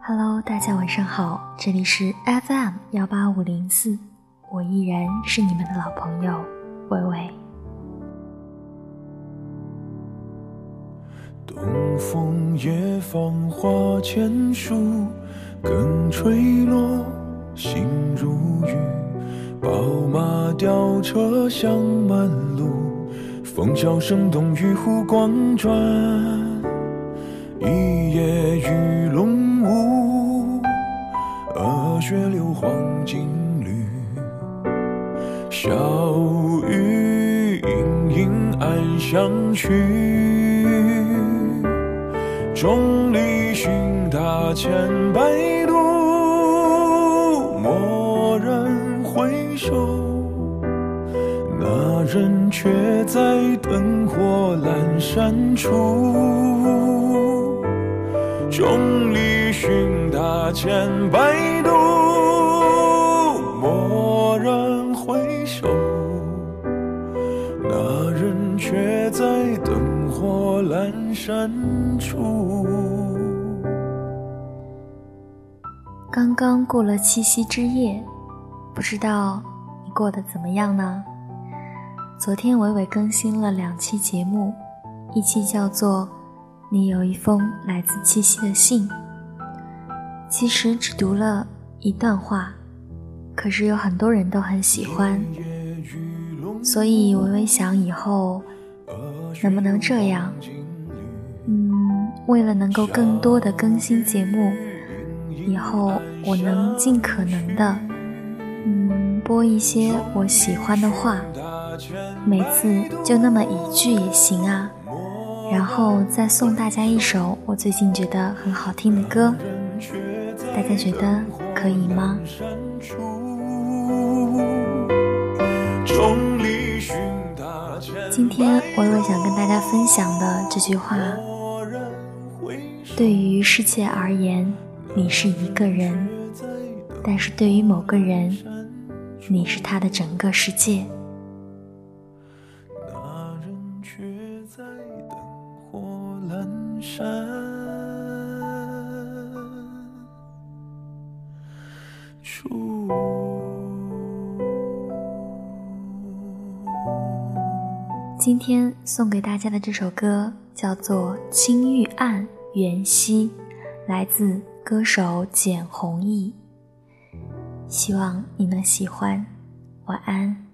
Hello，大家晚上好，这里是 FM 幺八五零四，我依然是你们的老朋友微微。东风夜放花千树，更吹落，心如雨。宝马吊车香满路，风箫声动，玉壶光转，一夜鱼龙舞，鹅血流黄金缕，小雨盈盈暗香去。众里寻他千百度，蓦然回首，人却在灯火阑珊处。众里寻他千百度，蓦然回首，那人却在灯火阑珊处。刚刚过了七夕之夜，不知道你过得怎么样呢？昨天伟伟更新了两期节目，一期叫做《你有一封来自七夕的信》，其实只读了一段话，可是有很多人都很喜欢，所以伟伟想以后能不能这样？嗯，为了能够更多的更新节目。以后我能尽可能的，嗯，播一些我喜欢的话，每次就那么一句也行啊，然后再送大家一首我最近觉得很好听的歌，大家觉得可以吗？今天微微想跟大家分享的这句话，对于世界而言。你是一个人，但是对于某个人，你是他的整个世界。灯火阑珊处。今天送给大家的这首歌叫做《青玉案·元夕》，来自。歌手简弘毅，希望你能喜欢。晚安。